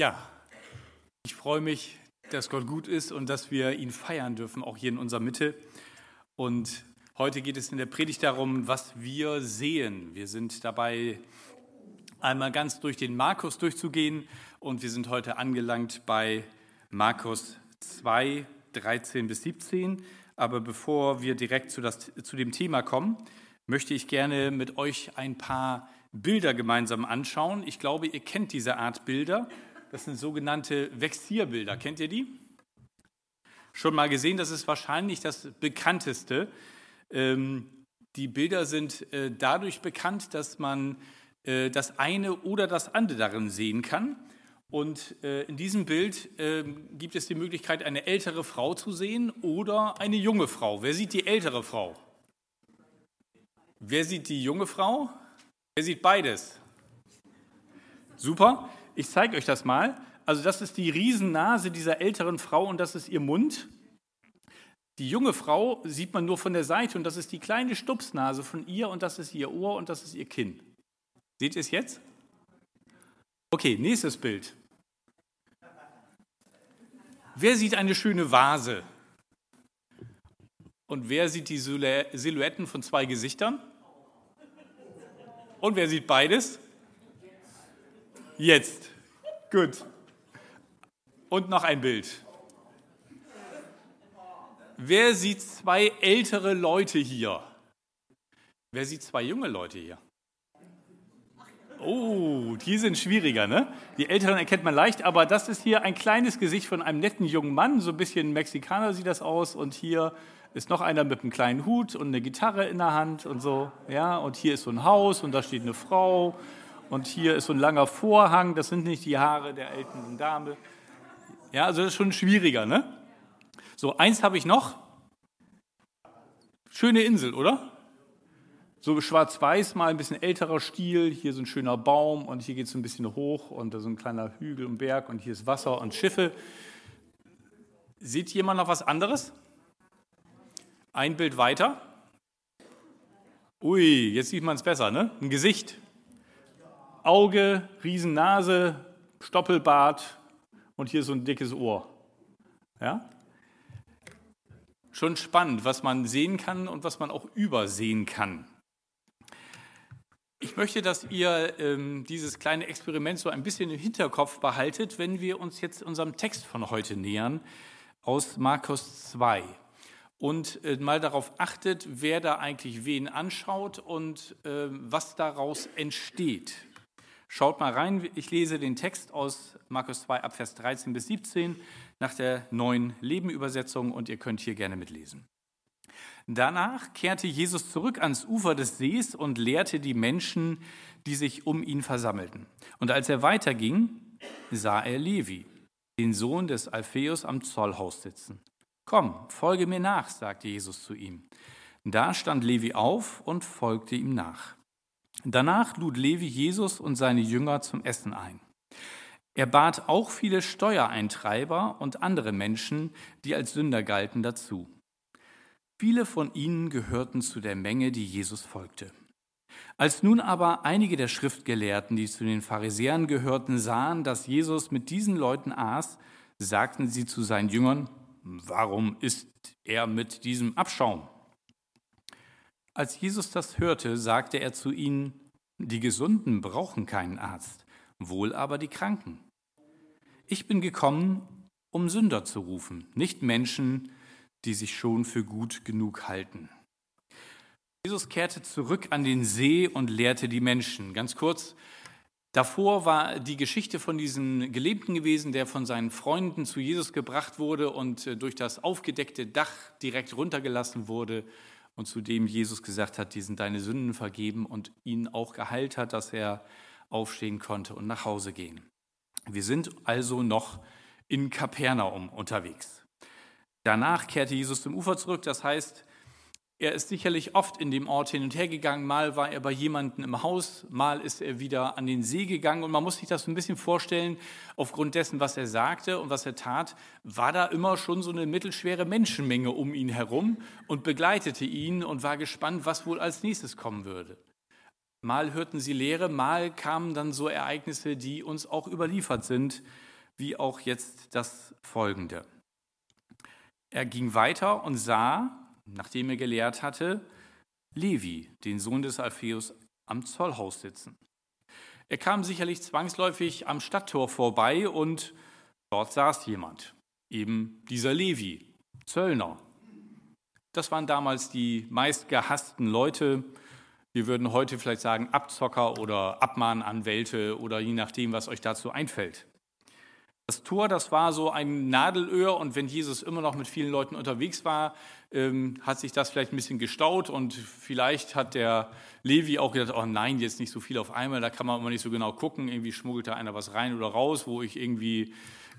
Ja, ich freue mich, dass Gott gut ist und dass wir ihn feiern dürfen, auch hier in unserer Mitte. Und heute geht es in der Predigt darum, was wir sehen. Wir sind dabei, einmal ganz durch den Markus durchzugehen und wir sind heute angelangt bei Markus 2, 13 bis 17. Aber bevor wir direkt zu, das, zu dem Thema kommen, möchte ich gerne mit euch ein paar Bilder gemeinsam anschauen. Ich glaube, ihr kennt diese Art Bilder. Das sind sogenannte Vexierbilder. Kennt ihr die? Schon mal gesehen, das ist wahrscheinlich das bekannteste. Ähm, die Bilder sind äh, dadurch bekannt, dass man äh, das eine oder das andere darin sehen kann. Und äh, in diesem Bild ähm, gibt es die Möglichkeit, eine ältere Frau zu sehen oder eine junge Frau. Wer sieht die ältere Frau? Wer sieht die junge Frau? Wer sieht beides? Super. Ich zeige euch das mal. Also das ist die Riesennase dieser älteren Frau und das ist ihr Mund. Die junge Frau sieht man nur von der Seite und das ist die kleine Stupsnase von ihr und das ist ihr Ohr und das ist ihr Kinn. Seht ihr es jetzt? Okay, nächstes Bild. Wer sieht eine schöne Vase? Und wer sieht die Silhouetten von zwei Gesichtern? Und wer sieht beides? Jetzt. Gut. Und noch ein Bild. Wer sieht zwei ältere Leute hier? Wer sieht zwei junge Leute hier? Oh, die sind schwieriger, ne? Die Älteren erkennt man leicht, aber das ist hier ein kleines Gesicht von einem netten jungen Mann, so ein bisschen Mexikaner sieht das aus. Und hier ist noch einer mit einem kleinen Hut und eine Gitarre in der Hand und so, ja. Und hier ist so ein Haus und da steht eine Frau und hier ist so ein langer Vorhang, das sind nicht die Haare der älteren Dame. Ja, also das ist schon schwieriger, ne? So, eins habe ich noch. Schöne Insel, oder? So schwarz-weiß, mal ein bisschen älterer Stil. Hier so ein schöner Baum und hier geht es ein bisschen hoch und da so ein kleiner Hügel und Berg und hier ist Wasser und Schiffe. Sieht jemand noch was anderes? Ein Bild weiter. Ui, jetzt sieht man es besser, ne? Ein Gesicht. Auge, Riesennase, Stoppelbart und hier so ein dickes Ohr. Ja? Schon spannend, was man sehen kann und was man auch übersehen kann. Ich möchte, dass ihr ähm, dieses kleine Experiment so ein bisschen im Hinterkopf behaltet, wenn wir uns jetzt unserem Text von heute nähern aus Markus 2 und äh, mal darauf achtet, wer da eigentlich wen anschaut und äh, was daraus entsteht. Schaut mal rein, ich lese den Text aus Markus 2 ab Vers 13 bis 17 nach der neuen Lebenübersetzung und ihr könnt hier gerne mitlesen. Danach kehrte Jesus zurück ans Ufer des Sees und lehrte die Menschen, die sich um ihn versammelten. Und als er weiterging, sah er Levi, den Sohn des Alpheus, am Zollhaus sitzen. Komm, folge mir nach, sagte Jesus zu ihm. Da stand Levi auf und folgte ihm nach. Danach lud Levi Jesus und seine Jünger zum Essen ein. Er bat auch viele Steuereintreiber und andere Menschen, die als Sünder galten, dazu. Viele von ihnen gehörten zu der Menge, die Jesus folgte. Als nun aber einige der Schriftgelehrten, die zu den Pharisäern gehörten, sahen, dass Jesus mit diesen Leuten aß, sagten sie zu seinen Jüngern, warum isst er mit diesem Abschaum? Als Jesus das hörte, sagte er zu ihnen, die Gesunden brauchen keinen Arzt, wohl aber die Kranken. Ich bin gekommen, um Sünder zu rufen, nicht Menschen, die sich schon für gut genug halten. Jesus kehrte zurück an den See und lehrte die Menschen. Ganz kurz, davor war die Geschichte von diesem Gelebten gewesen, der von seinen Freunden zu Jesus gebracht wurde und äh, durch das aufgedeckte Dach direkt runtergelassen wurde und zu dem Jesus gesagt hat, die sind deine Sünden vergeben und ihn auch geheilt hat, dass er aufstehen konnte und nach Hause gehen. Wir sind also noch in Kapernaum unterwegs. Danach kehrte Jesus zum Ufer zurück, das heißt, er ist sicherlich oft in dem Ort hin und her gegangen. Mal war er bei jemandem im Haus, mal ist er wieder an den See gegangen. Und man muss sich das ein bisschen vorstellen, aufgrund dessen, was er sagte und was er tat, war da immer schon so eine mittelschwere Menschenmenge um ihn herum und begleitete ihn und war gespannt, was wohl als nächstes kommen würde. Mal hörten sie Lehre, mal kamen dann so Ereignisse, die uns auch überliefert sind wie auch jetzt das folgende. Er ging weiter und sah, nachdem er gelehrt hatte, Levi, den Sohn des Alpheus, am Zollhaus sitzen. Er kam sicherlich zwangsläufig am Stadttor vorbei und dort saß jemand, eben dieser Levi, Zöllner. Das waren damals die meistgehassten Leute. Wir würden heute vielleicht sagen Abzocker oder Abmahnanwälte oder je nachdem, was euch dazu einfällt. Das Tor, das war so ein Nadelöhr und wenn Jesus immer noch mit vielen Leuten unterwegs war, ähm, hat sich das vielleicht ein bisschen gestaut und vielleicht hat der Levi auch gedacht, oh nein, jetzt nicht so viel auf einmal, da kann man immer nicht so genau gucken, irgendwie schmuggelt da einer was rein oder raus, wo ich irgendwie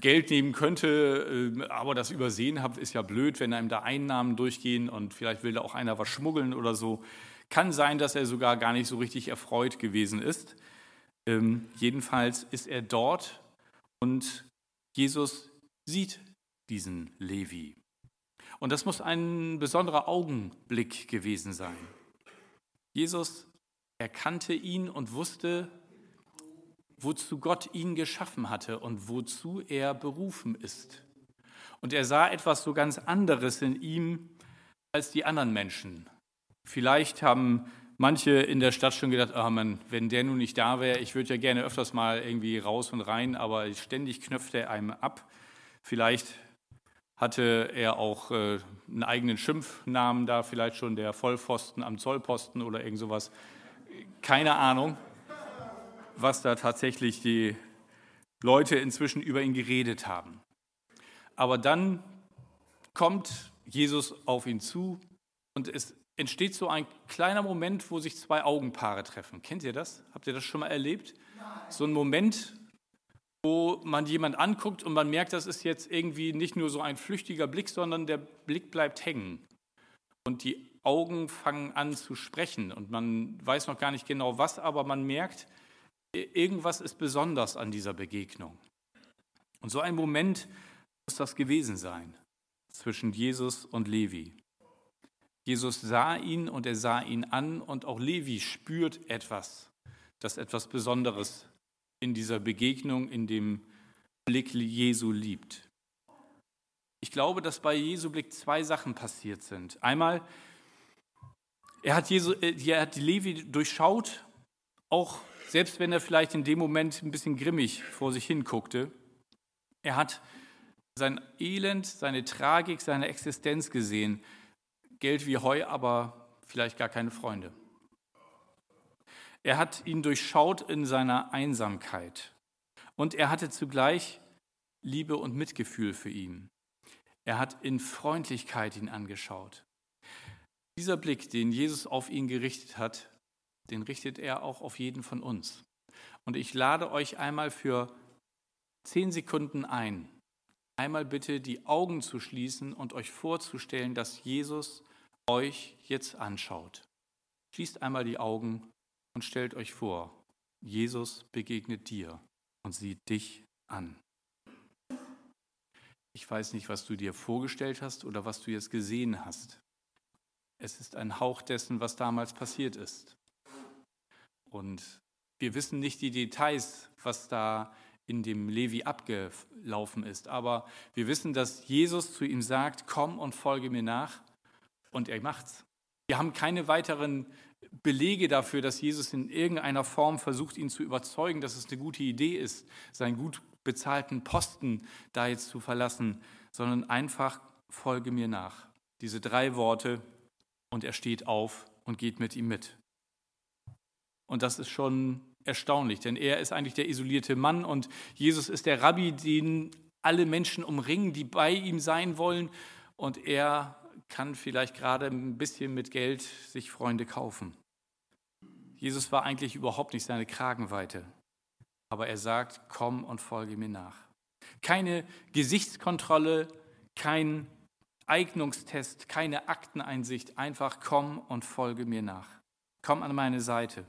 Geld nehmen könnte, äh, aber das übersehen habe, ist ja blöd, wenn einem da Einnahmen durchgehen und vielleicht will da auch einer was schmuggeln oder so. Kann sein, dass er sogar gar nicht so richtig erfreut gewesen ist. Ähm, jedenfalls ist er dort und Jesus sieht diesen Levi. Und das muss ein besonderer Augenblick gewesen sein. Jesus erkannte ihn und wusste, wozu Gott ihn geschaffen hatte und wozu er berufen ist. Und er sah etwas so ganz anderes in ihm als die anderen Menschen. Vielleicht haben manche in der Stadt schon gedacht, oh Mann, wenn der nun nicht da wäre, ich würde ja gerne öfters mal irgendwie raus und rein, aber ständig knöpft er einem ab. Vielleicht hatte er auch äh, einen eigenen Schimpfnamen da, vielleicht schon der Vollpfosten am Zollposten oder irgend sowas. Keine Ahnung, was da tatsächlich die Leute inzwischen über ihn geredet haben. Aber dann kommt Jesus auf ihn zu und es entsteht so ein kleiner Moment, wo sich zwei Augenpaare treffen. Kennt ihr das? Habt ihr das schon mal erlebt? So ein Moment, wo man jemand anguckt und man merkt, das ist jetzt irgendwie nicht nur so ein flüchtiger Blick, sondern der Blick bleibt hängen. Und die Augen fangen an zu sprechen und man weiß noch gar nicht genau was, aber man merkt, irgendwas ist besonders an dieser Begegnung. Und so ein Moment muss das gewesen sein zwischen Jesus und Levi. Jesus sah ihn und er sah ihn an und auch Levi spürt etwas, das etwas Besonderes in dieser Begegnung, in dem Blick Jesu liebt. Ich glaube, dass bei Jesu Blick zwei Sachen passiert sind. Einmal, er hat, Jesu, äh, er hat Levi durchschaut, auch selbst wenn er vielleicht in dem Moment ein bisschen grimmig vor sich hinguckte. Er hat sein Elend, seine Tragik, seine Existenz gesehen. Geld wie Heu, aber vielleicht gar keine Freunde. Er hat ihn durchschaut in seiner Einsamkeit und er hatte zugleich Liebe und Mitgefühl für ihn. Er hat in Freundlichkeit ihn angeschaut. Dieser Blick, den Jesus auf ihn gerichtet hat, den richtet er auch auf jeden von uns. Und ich lade euch einmal für zehn Sekunden ein, einmal bitte die Augen zu schließen und euch vorzustellen, dass Jesus euch jetzt anschaut. Schließt einmal die Augen und stellt euch vor, Jesus begegnet dir und sieht dich an. Ich weiß nicht, was du dir vorgestellt hast oder was du jetzt gesehen hast. Es ist ein Hauch dessen, was damals passiert ist. Und wir wissen nicht die Details, was da in dem Levi abgelaufen ist. Aber wir wissen, dass Jesus zu ihm sagt, komm und folge mir nach. Und er macht's. Wir haben keine weiteren Belege dafür, dass Jesus in irgendeiner Form versucht, ihn zu überzeugen, dass es eine gute Idee ist, seinen gut bezahlten Posten da jetzt zu verlassen, sondern einfach folge mir nach. Diese drei Worte und er steht auf und geht mit ihm mit. Und das ist schon erstaunlich, denn er ist eigentlich der isolierte Mann und Jesus ist der Rabbi, den alle Menschen umringen, die bei ihm sein wollen. Und er kann vielleicht gerade ein bisschen mit Geld sich Freunde kaufen. Jesus war eigentlich überhaupt nicht seine Kragenweite, aber er sagt, komm und folge mir nach. Keine Gesichtskontrolle, kein Eignungstest, keine Akteneinsicht, einfach komm und folge mir nach. Komm an meine Seite.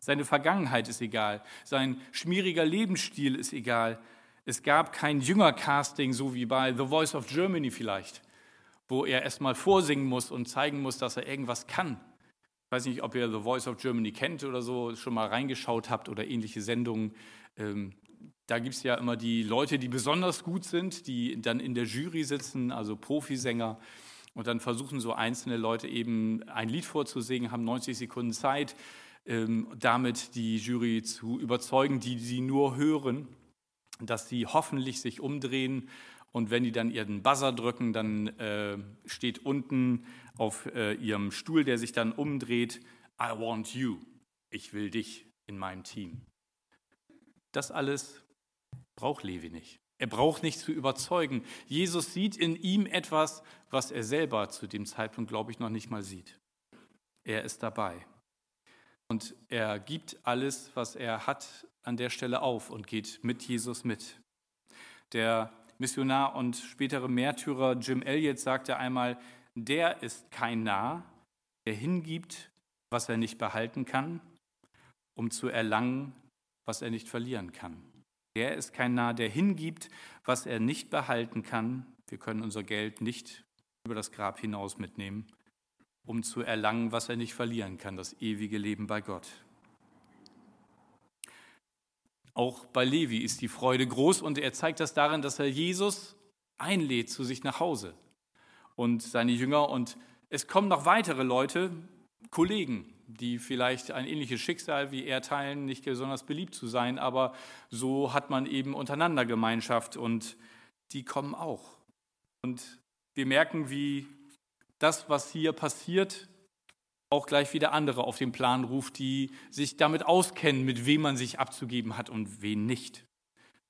Seine Vergangenheit ist egal. Sein schmieriger Lebensstil ist egal. Es gab kein Jüngercasting, so wie bei The Voice of Germany vielleicht, wo er erstmal vorsingen muss und zeigen muss, dass er irgendwas kann. Ich weiß nicht, ob ihr The Voice of Germany kennt oder so, schon mal reingeschaut habt oder ähnliche Sendungen. Ähm, da gibt es ja immer die Leute, die besonders gut sind, die dann in der Jury sitzen, also Profisänger. Und dann versuchen so einzelne Leute eben ein Lied vorzusingen, haben 90 Sekunden Zeit, ähm, damit die Jury zu überzeugen, die sie nur hören, dass sie hoffentlich sich umdrehen. Und wenn die dann ihren Buzzer drücken, dann äh, steht unten auf äh, ihrem Stuhl, der sich dann umdreht, I want you. Ich will dich in meinem Team. Das alles braucht Levi nicht. Er braucht nicht zu überzeugen. Jesus sieht in ihm etwas, was er selber zu dem Zeitpunkt, glaube ich, noch nicht mal sieht. Er ist dabei. Und er gibt alles, was er hat, an der Stelle auf und geht mit Jesus mit. Der Missionar und spätere Märtyrer Jim Elliot sagte einmal, der ist kein Narr, der hingibt, was er nicht behalten kann, um zu erlangen, was er nicht verlieren kann. Der ist kein Narr, der hingibt, was er nicht behalten kann. Wir können unser Geld nicht über das Grab hinaus mitnehmen, um zu erlangen, was er nicht verlieren kann, das ewige Leben bei Gott. Auch bei Levi ist die Freude groß und er zeigt das darin, dass er Jesus einlädt zu sich nach Hause und seine Jünger. Und es kommen noch weitere Leute, Kollegen, die vielleicht ein ähnliches Schicksal wie er teilen, nicht besonders beliebt zu sein, aber so hat man eben untereinander Gemeinschaft und die kommen auch. Und wir merken, wie das, was hier passiert, auch gleich wieder andere auf den Plan ruft, die sich damit auskennen, mit wem man sich abzugeben hat und wen nicht.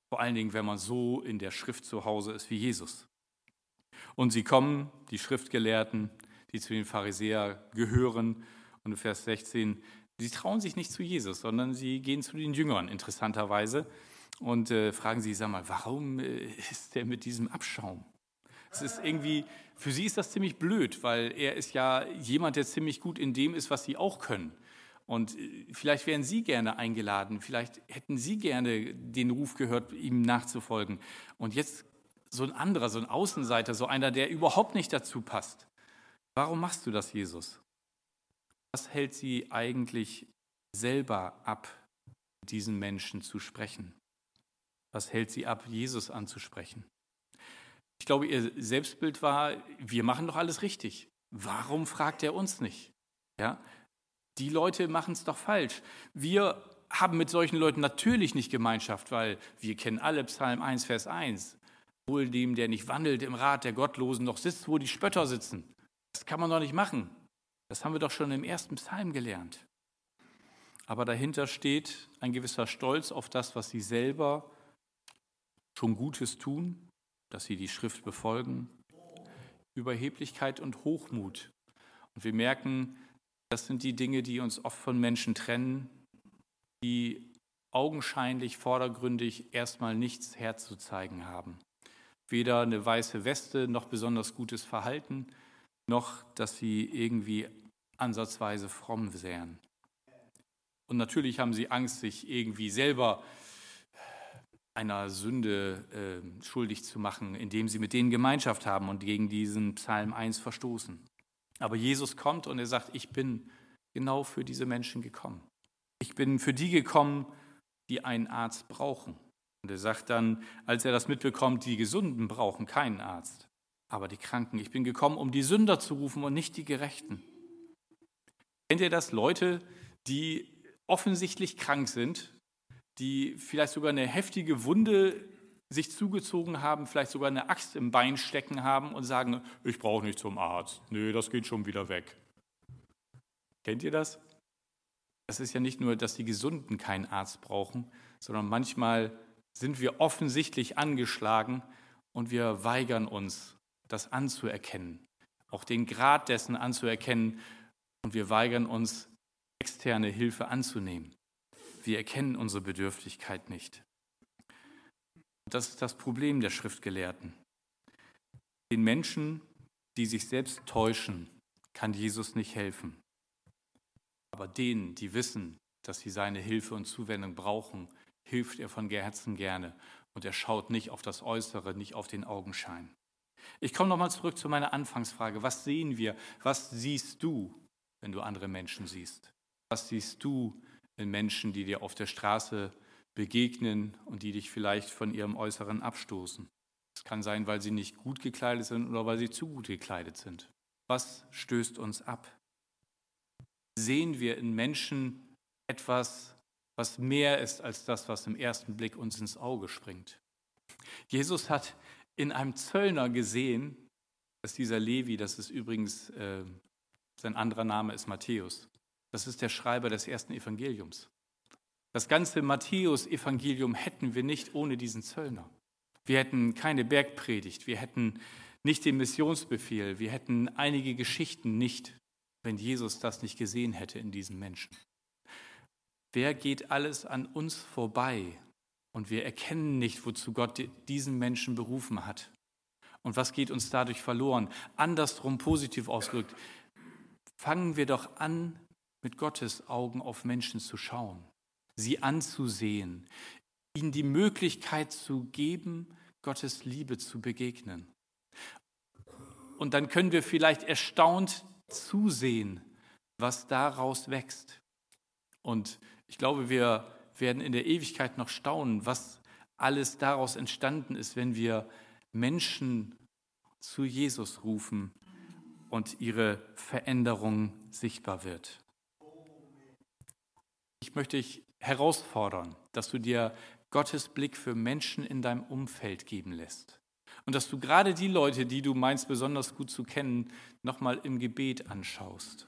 Vor allen Dingen, wenn man so in der Schrift zu Hause ist wie Jesus. Und sie kommen, die Schriftgelehrten, die zu den Pharisäern gehören, und Vers 16, sie trauen sich nicht zu Jesus, sondern sie gehen zu den Jüngern, interessanterweise, und äh, fragen sie, sag mal, warum äh, ist der mit diesem Abschaum? Es ist irgendwie, für sie ist das ziemlich blöd, weil er ist ja jemand, der ziemlich gut in dem ist, was sie auch können. Und äh, vielleicht wären Sie gerne eingeladen, vielleicht hätten Sie gerne den Ruf gehört, ihm nachzufolgen. Und jetzt so ein anderer, so ein Außenseiter, so einer, der überhaupt nicht dazu passt. Warum machst du das, Jesus? Was hält Sie eigentlich selber ab, diesen Menschen zu sprechen? Was hält Sie ab, Jesus anzusprechen? Ich glaube, Ihr Selbstbild war, wir machen doch alles richtig. Warum fragt er uns nicht? Ja? Die Leute machen es doch falsch. Wir haben mit solchen Leuten natürlich nicht Gemeinschaft, weil wir kennen alle Psalm 1, Vers 1. Wohl dem, der nicht wandelt im Rat der Gottlosen, noch sitzt, wo die Spötter sitzen. Das kann man doch nicht machen. Das haben wir doch schon im ersten Psalm gelernt. Aber dahinter steht ein gewisser Stolz auf das, was sie selber schon Gutes tun, dass sie die Schrift befolgen, Überheblichkeit und Hochmut. Und wir merken, das sind die Dinge, die uns oft von Menschen trennen, die augenscheinlich vordergründig erstmal nichts herzuzeigen haben. Weder eine weiße Weste noch besonders gutes Verhalten, noch dass sie irgendwie ansatzweise fromm sähen. Und natürlich haben sie Angst, sich irgendwie selber einer Sünde äh, schuldig zu machen, indem sie mit denen Gemeinschaft haben und gegen diesen Psalm 1 verstoßen. Aber Jesus kommt und er sagt, ich bin genau für diese Menschen gekommen. Ich bin für die gekommen, die einen Arzt brauchen. Und er sagt dann, als er das mitbekommt, die Gesunden brauchen keinen Arzt, aber die Kranken. Ich bin gekommen, um die Sünder zu rufen und nicht die Gerechten. Kennt ihr das? Leute, die offensichtlich krank sind, die vielleicht sogar eine heftige Wunde sich zugezogen haben, vielleicht sogar eine Axt im Bein stecken haben und sagen, ich brauche nicht zum Arzt. Nee, das geht schon wieder weg. Kennt ihr das? Das ist ja nicht nur, dass die Gesunden keinen Arzt brauchen, sondern manchmal sind wir offensichtlich angeschlagen und wir weigern uns, das anzuerkennen, auch den Grad dessen anzuerkennen und wir weigern uns, externe Hilfe anzunehmen. Wir erkennen unsere Bedürftigkeit nicht. Das ist das Problem der Schriftgelehrten. Den Menschen, die sich selbst täuschen, kann Jesus nicht helfen. Aber denen, die wissen, dass sie seine Hilfe und Zuwendung brauchen, hilft er von Herzen gerne. Und er schaut nicht auf das Äußere, nicht auf den Augenschein. Ich komme nochmal zurück zu meiner Anfangsfrage. Was sehen wir? Was siehst du, wenn du andere Menschen siehst? Was siehst du in Menschen, die dir auf der Straße begegnen und die dich vielleicht von ihrem Äußeren abstoßen. Es kann sein, weil sie nicht gut gekleidet sind oder weil sie zu gut gekleidet sind. Was stößt uns ab? Sehen wir in Menschen etwas, was mehr ist als das, was im ersten Blick uns ins Auge springt? Jesus hat in einem Zöllner gesehen, dass dieser Levi, das ist übrigens, äh, sein anderer Name ist Matthäus, das ist der Schreiber des ersten Evangeliums. Das ganze Matthäus-Evangelium hätten wir nicht ohne diesen Zöllner. Wir hätten keine Bergpredigt, wir hätten nicht den Missionsbefehl, wir hätten einige Geschichten nicht, wenn Jesus das nicht gesehen hätte in diesen Menschen. Wer geht alles an uns vorbei und wir erkennen nicht, wozu Gott diesen Menschen berufen hat? Und was geht uns dadurch verloren? Andersrum positiv ausgedrückt, fangen wir doch an, mit Gottes Augen auf Menschen zu schauen sie anzusehen, ihnen die Möglichkeit zu geben, Gottes Liebe zu begegnen. Und dann können wir vielleicht erstaunt zusehen, was daraus wächst. Und ich glaube, wir werden in der Ewigkeit noch staunen, was alles daraus entstanden ist, wenn wir Menschen zu Jesus rufen und ihre Veränderung sichtbar wird. Ich möchte dich herausfordern, dass du dir Gottes Blick für Menschen in deinem Umfeld geben lässt. Und dass du gerade die Leute, die du meinst besonders gut zu kennen, nochmal im Gebet anschaust.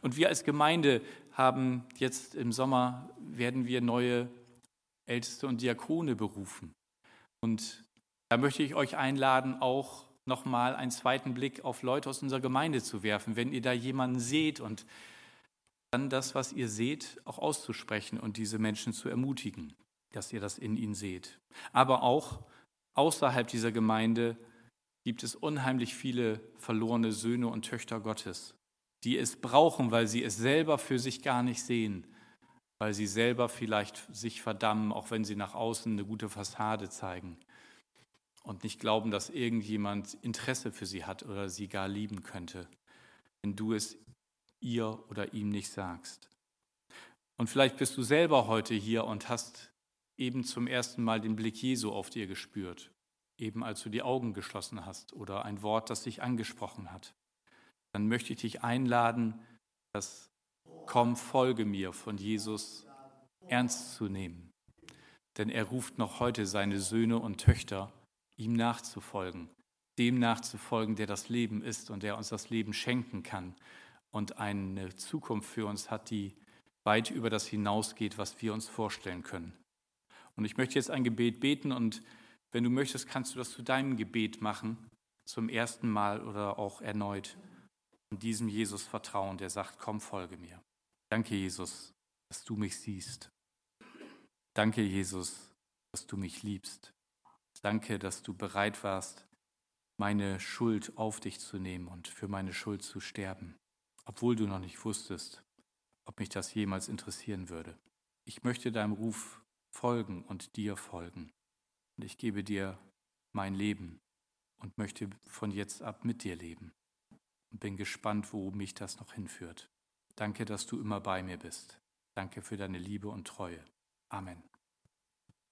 Und wir als Gemeinde haben jetzt im Sommer, werden wir neue Älteste und Diakone berufen. Und da möchte ich euch einladen, auch nochmal einen zweiten Blick auf Leute aus unserer Gemeinde zu werfen. Wenn ihr da jemanden seht und dann das, was ihr seht, auch auszusprechen und diese Menschen zu ermutigen, dass ihr das in ihnen seht. Aber auch außerhalb dieser Gemeinde gibt es unheimlich viele verlorene Söhne und Töchter Gottes, die es brauchen, weil sie es selber für sich gar nicht sehen, weil sie selber vielleicht sich verdammen, auch wenn sie nach außen eine gute Fassade zeigen und nicht glauben, dass irgendjemand Interesse für sie hat oder sie gar lieben könnte. Wenn du es ihr oder ihm nicht sagst. Und vielleicht bist du selber heute hier und hast eben zum ersten Mal den Blick Jesu auf dir gespürt, eben als du die Augen geschlossen hast oder ein Wort, das dich angesprochen hat. Dann möchte ich dich einladen, das Komm, folge mir von Jesus ernst zu nehmen. Denn er ruft noch heute seine Söhne und Töchter, ihm nachzufolgen, dem nachzufolgen, der das Leben ist und der uns das Leben schenken kann und eine Zukunft für uns hat, die weit über das hinausgeht, was wir uns vorstellen können. Und ich möchte jetzt ein Gebet beten und wenn du möchtest, kannst du das zu deinem Gebet machen, zum ersten Mal oder auch erneut. Und diesem Jesus vertrauen, der sagt, komm, folge mir. Danke, Jesus, dass du mich siehst. Danke, Jesus, dass du mich liebst. Danke, dass du bereit warst, meine Schuld auf dich zu nehmen und für meine Schuld zu sterben obwohl du noch nicht wusstest, ob mich das jemals interessieren würde. Ich möchte deinem Ruf folgen und dir folgen. Und ich gebe dir mein Leben und möchte von jetzt ab mit dir leben. Und bin gespannt, wo mich das noch hinführt. Danke, dass du immer bei mir bist. Danke für deine Liebe und Treue. Amen.